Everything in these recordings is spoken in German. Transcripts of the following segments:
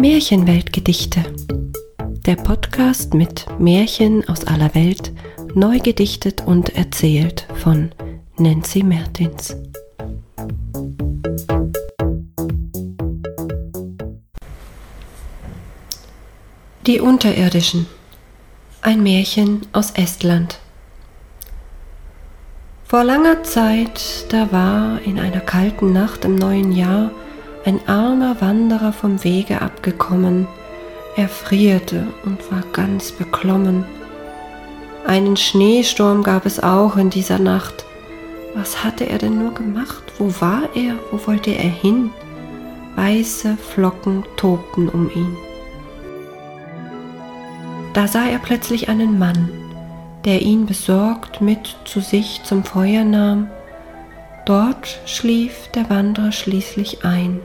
Märchenweltgedichte. Der Podcast mit Märchen aus aller Welt, neu gedichtet und erzählt von Nancy Mertins. Die Unterirdischen. Ein Märchen aus Estland. Vor langer Zeit, da war in einer kalten Nacht im neuen Jahr ein armer Wanderer vom Wege abgekommen. Er frierte und war ganz beklommen. Einen Schneesturm gab es auch in dieser Nacht. Was hatte er denn nur gemacht? Wo war er? Wo wollte er hin? Weiße Flocken tobten um ihn. Da sah er plötzlich einen Mann, der ihn besorgt mit zu sich zum Feuer nahm. Dort schlief der Wanderer schließlich ein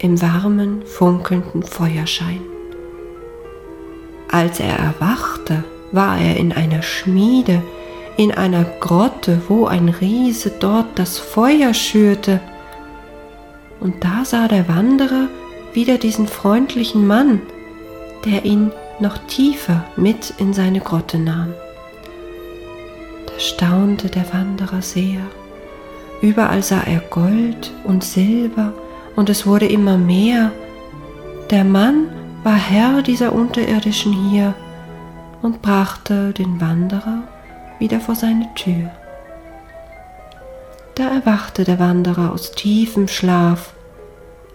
im warmen, funkelnden Feuerschein. Als er erwachte, war er in einer Schmiede, in einer Grotte, wo ein Riese dort das Feuer schürte. Und da sah der Wanderer wieder diesen freundlichen Mann, der ihn noch tiefer mit in seine Grotte nahm. Da staunte der Wanderer sehr. Überall sah er Gold und Silber und es wurde immer mehr. Der Mann war Herr dieser Unterirdischen hier und brachte den Wanderer wieder vor seine Tür. Da erwachte der Wanderer aus tiefem Schlaf.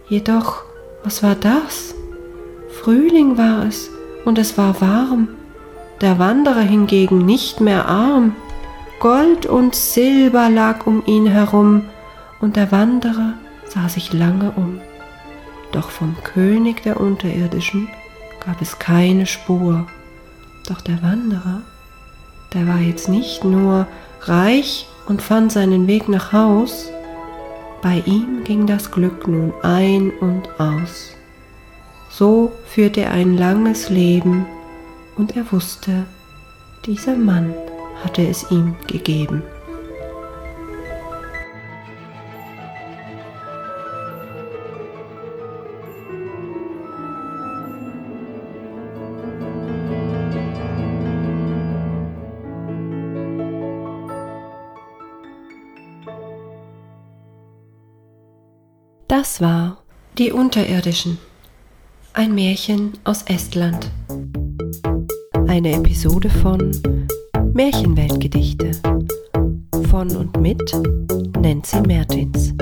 Jedoch, was war das? Frühling war es und es war warm. Der Wanderer hingegen nicht mehr arm. Gold und Silber lag um ihn herum und der Wanderer sah sich lange um, doch vom König der Unterirdischen gab es keine Spur. Doch der Wanderer, der war jetzt nicht nur reich und fand seinen Weg nach Haus, bei ihm ging das Glück nun ein und aus. So führte er ein langes Leben und er wusste, dieser Mann hatte es ihm gegeben. Das war Die Unterirdischen, ein Märchen aus Estland. Eine Episode von Märchenweltgedichte von und mit Nancy Mertins.